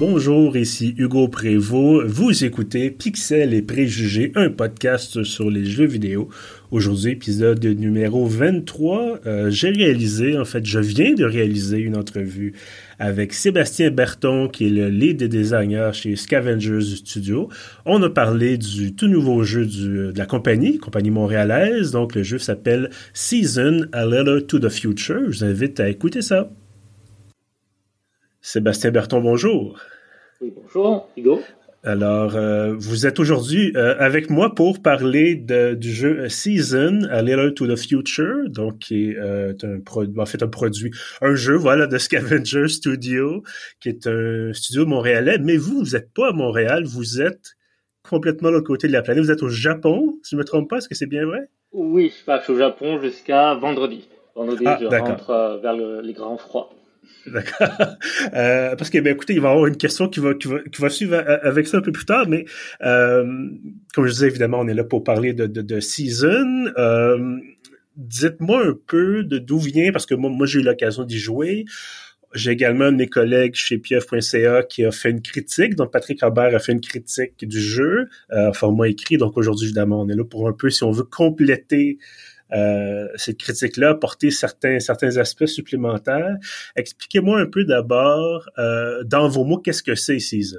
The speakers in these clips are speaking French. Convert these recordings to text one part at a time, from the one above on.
Bonjour, ici Hugo Prévost. Vous écoutez Pixel et Préjugés, un podcast sur les jeux vidéo. Aujourd'hui, épisode numéro 23. Euh, j'ai réalisé, en fait, je viens de réaliser une entrevue avec Sébastien Berton, qui est le lead designer chez Scavengers Studio. On a parlé du tout nouveau jeu de la compagnie, compagnie montréalaise. Donc, le jeu s'appelle Season, A Letter to the Future. Je vous invite à écouter ça. Sébastien Berton, bonjour. Oui, bonjour, Hugo. Alors, euh, vous êtes aujourd'hui euh, avec moi pour parler de, du jeu Season, A Letter to the Future, donc qui est euh, un produit, en fait un produit, un jeu, voilà, de Scavenger Studio, qui est un studio montréalais. Mais vous, vous n'êtes pas à Montréal, vous êtes complètement de l'autre côté de la planète. Vous êtes au Japon, si je ne me trompe pas, est-ce que c'est bien vrai? Oui, je suis au Japon jusqu'à vendredi. Vendredi, ah, je rentre vers les grands froids. D'accord. Euh, parce que, ben, écoutez, il va y avoir une question qui va, qui va, qui va suivre avec ça un peu plus tard, mais euh, comme je disais, évidemment, on est là pour parler de, de, de Season. Euh, dites-moi un peu de d'où vient, parce que moi, moi j'ai eu l'occasion d'y jouer. J'ai également un de mes collègues chez pieuf.ca qui a fait une critique. Donc, Patrick Robert a fait une critique du jeu, euh, format écrit. Donc, aujourd'hui, évidemment, on est là pour un peu, si on veut compléter euh, cette critique-là, apporter certains, certains aspects supplémentaires. Expliquez-moi un peu d'abord, euh, dans vos mots, qu'est-ce que c'est Season?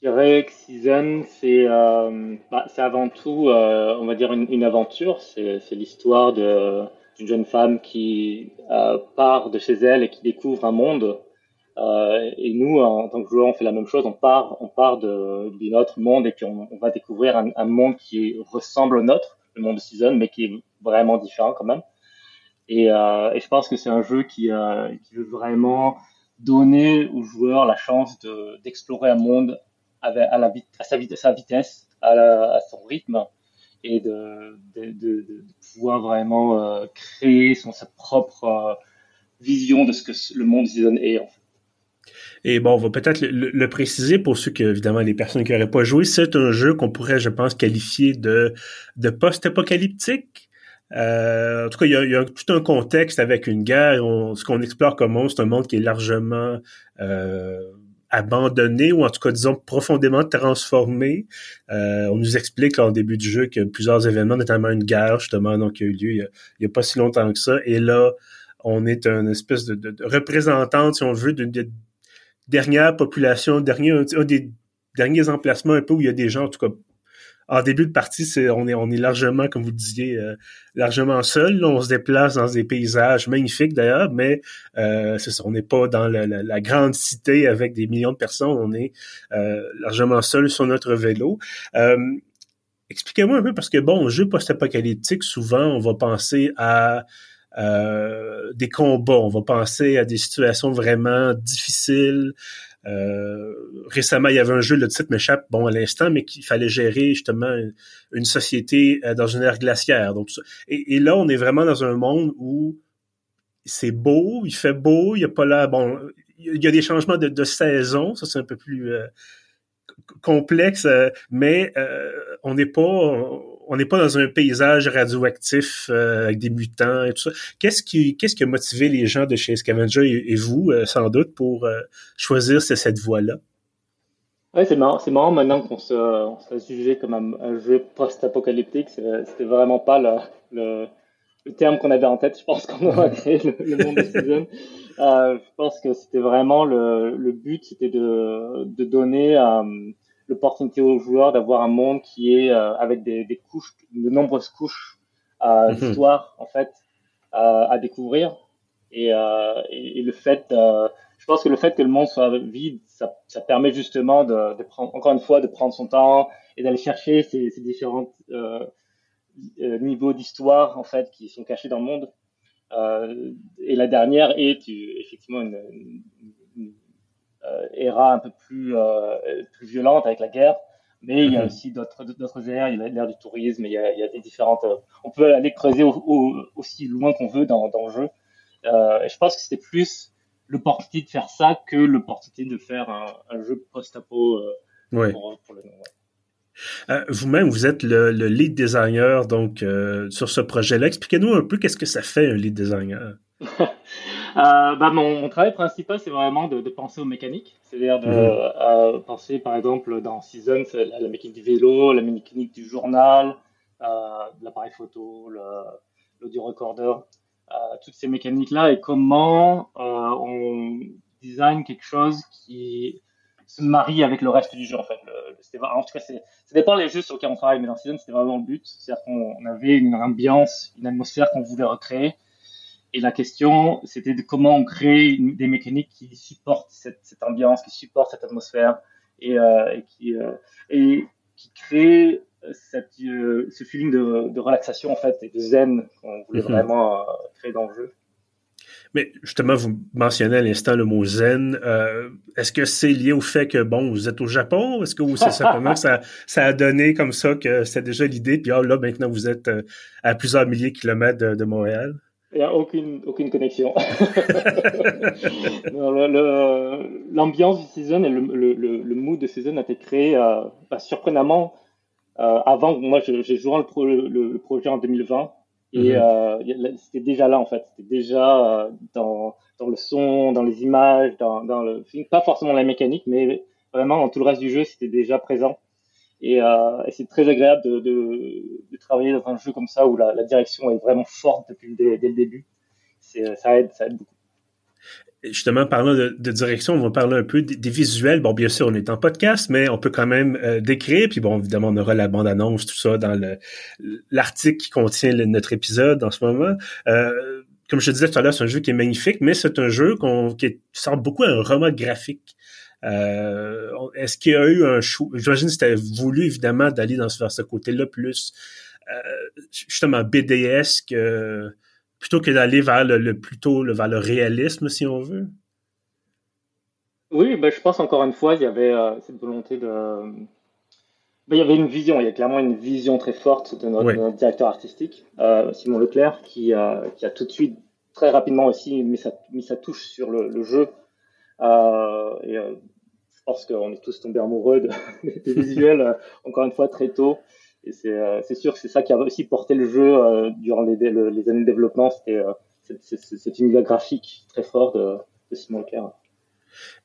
Je dirais que Season, c'est euh, bah, avant tout, euh, on va dire, une, une aventure. C'est l'histoire d'une jeune femme qui euh, part de chez elle et qui découvre un monde euh, et nous, en tant que joueurs, on fait la même chose. On part, on part de, notre monde et puis on, va découvrir un, monde qui ressemble au nôtre, le monde de Season, mais qui est vraiment différent quand même. Et, euh, je pense que c'est un jeu qui, euh, qui, veut vraiment donner aux joueurs la chance d'explorer un monde à, sa, vitesse, à, son rythme, et de, pouvoir vraiment créer son, sa propre vision de ce que le monde de Season est. En fait. Et bon, on va peut-être le, préciser pour ceux que, évidemment, les personnes qui n'auraient pas joué. C'est un jeu qu'on pourrait, je pense, qualifier de, de post-apocalyptique. Euh, en tout cas, il y, a, y, a, tout un contexte avec une guerre. On, ce qu'on explore comme monde, c'est un monde qui est largement euh, abandonné ou en tout cas, disons, profondément transformé. Euh, on nous explique là, au début du jeu que plusieurs événements, notamment une guerre, justement, qui a eu lieu il n'y a, pas si longtemps que ça. Et là, on est une espèce de, de, de représentante, si on veut, d'une dernière population, dernier, un, des derniers emplacements un peu où il y a des gens, en tout cas, en début de partie, c'est, on est, largement, comme vous disiez, euh, largement seul. on se déplace dans des paysages magnifiques d'ailleurs, mais euh, c'est ça, on n'est pas dans la, grande cité avec des millions de personnes. On est euh, largement seul sur notre vélo. Expliquez-moi un peu parce que bon, jeu post-apocalyptique, souvent, on va penser à euh, des combats, on va penser à des situations vraiment difficiles. Euh, récemment, il y avait un jeu, le titre m'échappe bon à l'instant, mais qu'il fallait gérer justement une, société euh, dans une ère glaciaire. Donc, et, là, on est vraiment dans un monde où c'est beau, il fait beau, il y a pas là, bon, il y a des changements de, saison, ça c'est un peu plus complexe, mais on n'est pas n'est pas dans un paysage radioactif euh, avec des mutants et tout ça. Qu'est-ce qui qu'est-ce qui a motivé les gens de chez Scavenger et, vous sans doute pour choisir cette voie-là? Ouais, c'est marrant, c'est marrant maintenant qu'on se, on se jugé comme un, jeu post-apocalyptique. C'était vraiment pas le, le, terme qu'on avait en tête. Je pense qu'on a créé le, le monde de Season. Euh, je pense que c'était vraiment le, le but, c'était de, de donner euh, l'opportunité aux joueurs d'avoir un monde qui est euh, avec des, des, couches, de nombreuses couches euh, mhm. d'histoire en fait à découvrir. Et, et, et, le fait, je pense que le fait que le monde soit vide, ça, ça permet justement de, de, prendre encore une fois de prendre son temps et d'aller chercher ces, ces différents niveaux d'histoire en fait qui sont cachés dans le monde. Euh, et la dernière est effectivement une, une, euh, era un peu plus, euh, plus violente avec la guerre. Mais il y a mhm. aussi d'autres ères. Il y a l'ère du tourisme. Il y a, il y a des différentes. on peut aller creuser au, au, aussi loin qu'on veut dans, dans le jeu. Euh, et je pense que c'était plus l'opportunité de faire ça que l'opportunité de faire un, un jeu post-apo euh, ouais. pour, pour, le nom. Ouais. Euh, Vous-même, vous êtes le, le, lead designer donc euh, sur ce projet-là. Expliquez-nous un peu qu'est-ce que ça fait un lead designer? bah, mon, travail principal, c'est vraiment de, penser aux mécaniques. C'est-à-dire de mhm. penser, par exemple, dans Season, la, la, mécanique du vélo, la mécanique du journal, l'appareil photo, l'audio recorder, toutes ces mécaniques-là et comment on design quelque chose qui se marie avec le reste du jeu en fait. Le, en tout cas, ça dépend des jeux sur lesquels on travaille, mais dans Season, c'était vraiment le but. C'est-à-dire qu'on avait une ambiance, une atmosphère qu'on voulait recréer. Et la question, c'était de comment on crée des mécaniques qui supportent cette, cette, ambiance, qui supportent cette atmosphère et, euh, et qui, euh, et qui crée cette, euh, ce feeling de, de, relaxation en fait et de zen qu'on voulait mhm. vraiment euh, créer dans le jeu. Mais justement, vous mentionnez à l'instant le mot zen. Euh, est-ce que c'est lié au fait que, bon, vous êtes au Japon? Est-ce que c'est simplement que ça, ça a donné comme ça que c'était déjà l'idée, puis ah, là, maintenant, vous êtes euh, à plusieurs milliers de kilomètres de, Montréal? Il n'y a aucune, aucune connexion. L'ambiance du season et le, le, le, mood de season a été créé euh, bah, surprenamment euh, avant. Moi, j'ai joué le, le, projet en 2020 et mhm. euh, c'était déjà là en fait, c'était déjà euh, dans, dans le son, dans les images, dans, dans le film, pas forcément la mécanique, mais vraiment dans tout le reste du jeu, c'était déjà présent. Et, euh, c'est très agréable de, de, de, travailler dans un jeu comme ça où la, la direction est vraiment forte depuis dès, dès le début. Ça aide, ça aide beaucoup justement, parlant de, direction, on va parler un peu des, visuels. Bon, bien sûr, on est en podcast, mais on peut quand même euh, décrire. Puis bon, évidemment, on aura la bande-annonce, tout ça, dans l'article qui contient notre épisode en ce moment. Euh, comme je te disais tout à l'heure, c'est un jeu qui est magnifique, mais c'est un jeu qui sort beaucoup un roman graphique. Euh, est-ce qu'il y a eu un choix? J'imagine que c'était voulu, évidemment, d'aller dans ce, vers ce côté-là plus justement BDS que plutôt que d'aller vers le, plutôt le, vers le réalisme, si on veut? Oui, ben, je pense encore une fois, il y avait euh, cette volonté de. Ben, il y avait une vision, il y a clairement une vision très forte de notre, directeur artistique, euh, Simon Leclerc, qui, qui, a tout de suite, très rapidement aussi, mis sa, mis sa touche sur le, jeu. Euh, et je pense qu'on est tous tombés amoureux de, des visuels, encore une fois, très tôt. Et euh, c'est sûr que c'est ça qui a aussi porté le jeu euh, durant les, les, années de développement, c'était euh, cet univers graphique très fort de, de Simon Leclerc.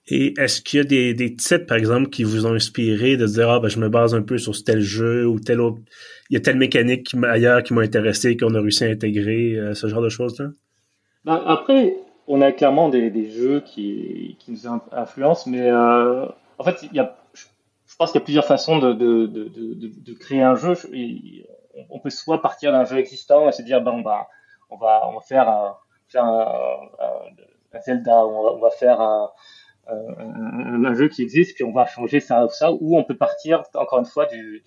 Et est-ce qu'il y a des, des titres, par exemple, qui vous ont inspiré de dire, ah, ben, je me base un peu sur tel jeu ou tel autre, il y a telle mécanique ailleurs qui m'a intéressé, qu'on a réussi à intégrer, ce genre de choses-là? Ben, après, on a clairement des, des jeux qui, qui nous influencent, mais en fait, il y a je pense qu'il y a plusieurs façons de, de, de, de, créer un jeu. On peut soit partir d'un jeu existant et se dire, ben, on, va, on, va, on va faire, un, faire un, Zelda, on va, faire un, un, jeu qui existe, puis on va changer ça ou ça, ou on peut partir, encore une fois, du,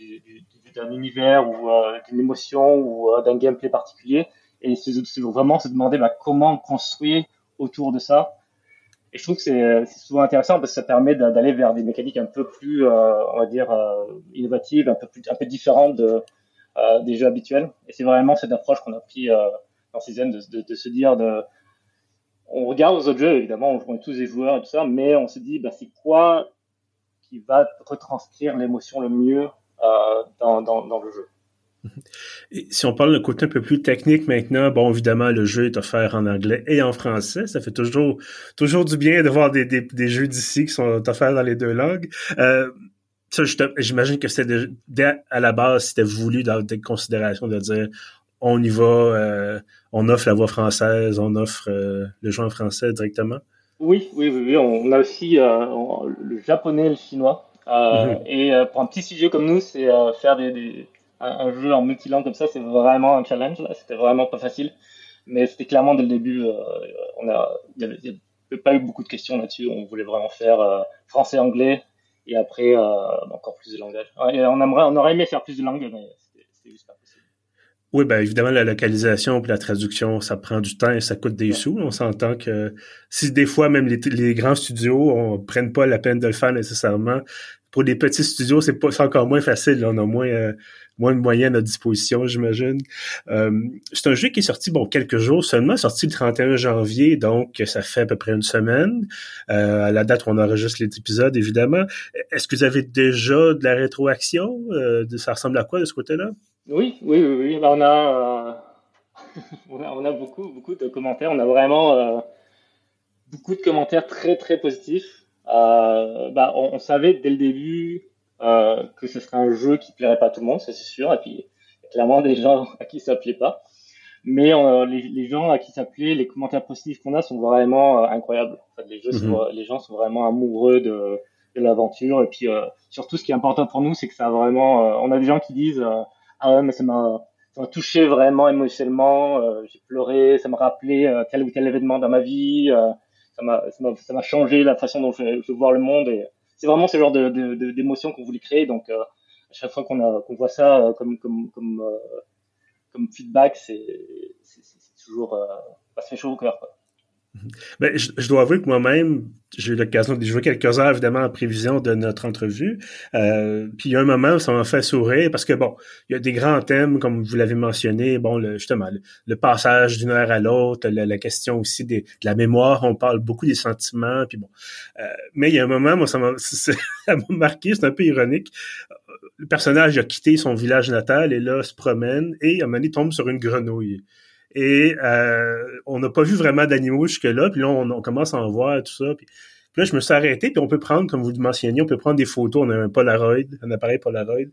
d'un univers ou euh, d'une émotion ou euh, d'un gameplay particulier, et c'est vraiment se demander ben, comment construire autour de ça et je trouve que c'est souvent intéressant parce que ça permet d'aller vers des mécaniques un peu plus, euh, on va dire, euh, innovatives, un peu plus, un peu différentes euh, des jeux habituels. Et c'est vraiment cette approche qu'on a pris dans Season de, de, se dire de, on regarde aux autres jeux évidemment, on est tous des joueurs et tout ça, mais on se dit, bah, c'est quoi qui va retranscrire l'émotion le mieux dans, dans le jeu. Et si on parle d'un côté un peu plus technique maintenant, bon, évidemment, le jeu est offert en anglais et en français. Ça fait toujours, toujours du bien de voir des, des, des jeux d'ici qui sont offerts dans les deux langues. Euh, ça, j'imagine que c'était à la base, c'était voulu dans des considérations de dire on y va, euh, on offre la voix française, on offre euh, le jeu en français directement? Oui, oui, oui, oui. On a aussi le japonais et le chinois. Mm-hmm. Et pour un petit sujet comme nous, c'est faire des, des un, jeu en multilangue comme ça, c'est vraiment un challenge. Là, c'était vraiment pas facile. Mais c'était clairement dès le début, euh, on a, il n'y avait, pas eu beaucoup de questions là-dessus. On voulait vraiment faire euh, français, anglais, et après euh, encore plus de langages. Et on aimerait, on aurait aimé faire plus de langues, mais c'était juste pas possible. Oui, ben évidemment, la localisation puis la traduction, ça prend du temps et ça coûte des sous. On s'entend que si des fois même les, les grands studios on prennent pas la peine de le faire nécessairement, pour les petits studios, c'est encore moins facile. On a moins moins de moyens à disposition, j'imagine. Euh, c'est un jeu qui est sorti, bon, quelques jours seulement, sorti le 31 janvier, donc ça fait à peu près une semaine, euh, à la date où on enregistre les épisodes, évidemment. Est-ce que vous avez déjà de la rétroaction? Euh, ça ressemble à quoi de ce côté-là? Oui, oui, oui, oui. Ben, on, a, on, a, on a beaucoup, beaucoup de commentaires. On a vraiment beaucoup de commentaires très très positifs. Euh, bah, on, on, savait dès le début euh, que ce serait un jeu qui plairait pas à tout le monde, ça c'est sûr. Et puis clairement des gens à qui ça plaît pas. Mais euh, les, les, gens à qui ça plaît, les commentaires positifs qu'on a sont vraiment euh, incroyables. En fait, les, jeux sont, mhm. les gens sont vraiment amoureux de, de l'aventure. Et puis euh, surtout, ce qui est important pour nous, c'est que ça a vraiment. on a des gens qui disent ah ouais, mais ça m'a ça m'a touché vraiment émotionnellement. J'ai pleuré, ça m'a rappelé tel ou tel événement dans ma vie. m'a ça m'a changé la façon dont je, je vois le monde. Et c'est vraiment ce genre de d'émotions qu'on voulait créer. Donc à chaque fois qu'on qu'on voit ça comme comme comme comme feedback, c'est toujours, euh, ça fait chaud au cœur. Ben, je, je, dois avouer que moi-même, j'ai eu l'occasion de jouer quelques heures, évidemment, en prévision de notre entrevue. Euh, puis il y a un moment où ça m'a fait sourire parce que, bon, il y a des grands thèmes, comme vous l'avez mentionné, bon, le, justement, le, passage d'une heure à l'autre, la, la, question aussi des, de la mémoire, on parle beaucoup des sentiments, puis bon. Euh, mais il y a un moment, moi, ça m'a marqué, c'est un peu ironique le personnage a quitté son village natal et là se promène et à un moment tombe sur une grenouille. Et euh, on n'a pas vu vraiment d'animaux jusque-là, puis là, on, commence à en voir tout ça. Puis, là, je me suis arrêté, puis on peut prendre, comme vous le mentionniez, on peut prendre des photos, on a un Polaroid, un appareil Polaroid,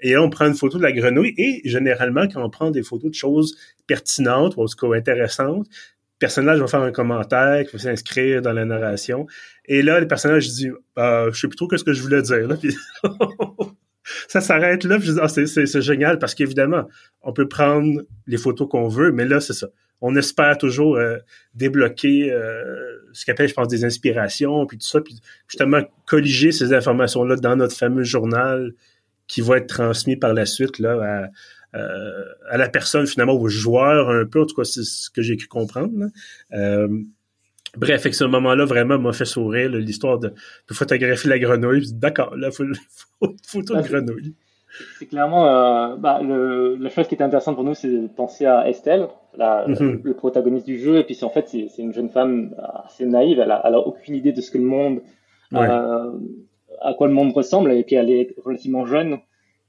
et là, on prend une photo de la grenouille, et généralement, quand on prend des photos de choses pertinentes, ou en tout cas intéressantes, le personnage va faire un commentaire, qui va s'inscrire dans la narration, et là, le personnage dit euh, je sais plus trop ce que je voulais dire, ça s'arrête là. je dis, ah, c'est génial parce qu'évidemment, on peut prendre les photos qu'on veut, mais là, c'est ça. On espère toujours euh, débloquer euh, ce qu'on appelle, je pense, des inspirations, puis tout ça, puis justement colliger ces informations-là dans notre fameux journal qui va être transmis par la suite là à, euh, à la personne finalement au joueur un peu. En tout cas, c'est ce que j'ai cru comprendre. Bref, avec ce moment-là, vraiment m'a fait sourire l'histoire de, de, photographier la grenouille. D'accord, là, faut, faut, photo de grenouille. C'est clairement euh, bah, le, la chose qui est intéressante pour nous, c'est de penser à Estelle, la, mm-hmm. le protagoniste du jeu. Et puis, en fait, c'est une jeune femme assez naïve. Elle a, elle a, aucune idée de ce que le monde, euh, à quoi le monde ressemble. Et puis, elle est relativement jeune,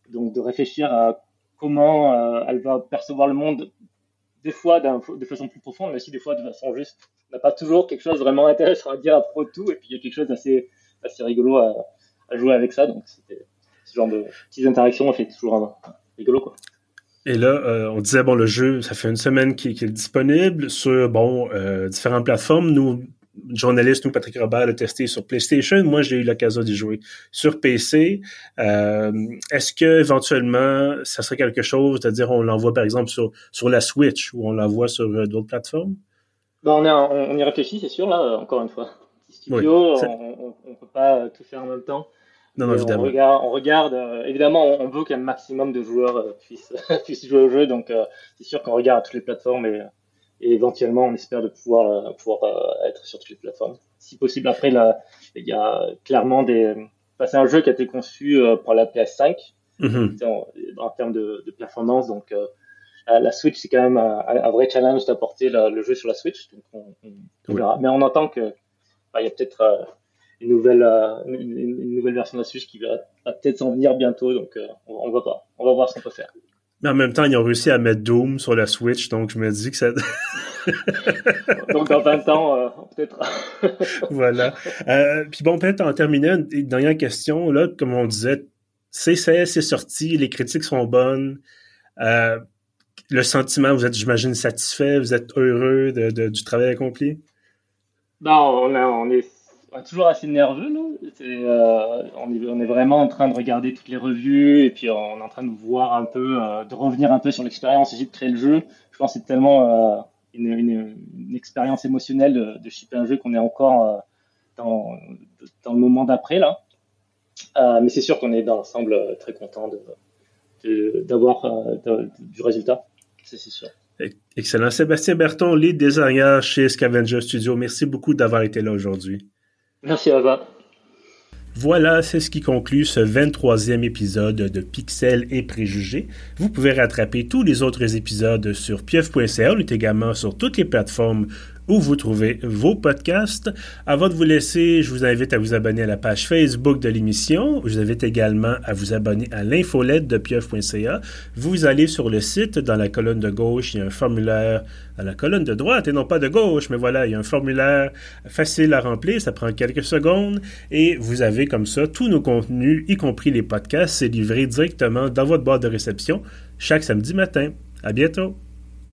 donc de réfléchir à comment euh, elle va percevoir le monde des fois de façon plus profonde, mais aussi des fois de façon juste. N'a pas toujours quelque chose vraiment intéressant à dire à propos de tout, et puis il y a quelque chose d'assez assez rigolo à, jouer avec ça. Donc c'était ce genre de petites interactions, on fait toujours un, rigolo quoi. Et là, euh, on disait bon, le jeu, ça fait une semaine qu'il est disponible sur bon euh, différentes plateformes. Nous, journaliste, nous, Patrick Robert, l'a testé sur PlayStation. Moi, j'ai eu l'occasion d'y jouer sur PC. Euh, Est-ce que éventuellement, ça serait quelque chose, c'est-à-dire on l'envoie par exemple sur, sur la Switch ou on l'envoie sur d'autres plateformes? Ben, on, on, y réfléchit, c'est sûr, là, encore une fois. Studio, on ne peut pas tout faire en même temps. Non, non, évidemment. On regarde, on regarde euh, évidemment, on, veut qu'un maximum de joueurs euh, puissent, puissent jouer au jeu, donc c'est sûr qu'on regarde toutes les plateformes et et éventuellement on espère de pouvoir euh, pouvoir euh, être sur toutes les plateformes. Si possible, après là, il y a clairement des c'est un jeu qui a été conçu euh, pour la PS5 mm-hmm. en, termes de, de, performance, donc la Switch c'est quand même un, vrai challenge d'apporter le jeu sur la Switch, donc on, verra. Mais on entend que bah, il y a peut-être une nouvelle une, nouvelle version de la Switch qui va, peut-être s'en venir bientôt, donc on, on va pas, on va voir ce qu'on peut faire. Mais en même temps, ils ont réussi à mettre Doom sur la Switch, donc je me dis que ça... donc dans 20 ans, euh, peut-être... voilà. Euh, puis bon, peut-être en terminant, une dernière question, là, comme on disait, c'est c'est sorti, les critiques sont bonnes. Euh, le sentiment, vous êtes, j'imagine, satisfait, vous êtes heureux de, du travail accompli? Non, on, est toujours assez nerveux, nous. Euh, on, est, vraiment en train de regarder toutes les revues et puis on est en train de voir un peu, euh, de revenir un peu sur l'expérience et de créer le jeu. Je pense que c'est tellement euh, une, expérience émotionnelle de, de shipper un jeu qu'on est encore dans, dans, le moment d'après là. Mais c'est sûr qu'on est dans l'ensemble très content de, d'avoir du résultat. C'est sûr. Excellent. Sébastien Berton, lead designer chez Scavenger Studio. Merci beaucoup d'avoir été là aujourd'hui. Merci Ava. Voilà, c'est ce qui conclut ce 23e épisode de Pixels et Préjugés. Vous pouvez rattraper tous les autres épisodes sur pieuf.ca. On est également sur toutes les plateformes où vous trouvez vos podcasts. Avant de vous laisser, je vous invite à vous abonner à la page Facebook de l'émission. Je vous invite également à vous abonner à l'infolette de pieuf.ca. Vous allez sur le site, dans la colonne de gauche, il y a un formulaire à la colonne de droite et non pas de gauche, mais voilà, il y a un formulaire facile à remplir, ça prend quelques secondes et vous avez comme ça tous nos contenus, y compris les podcasts, c'est livré directement dans votre boîte de réception chaque samedi matin. À bientôt!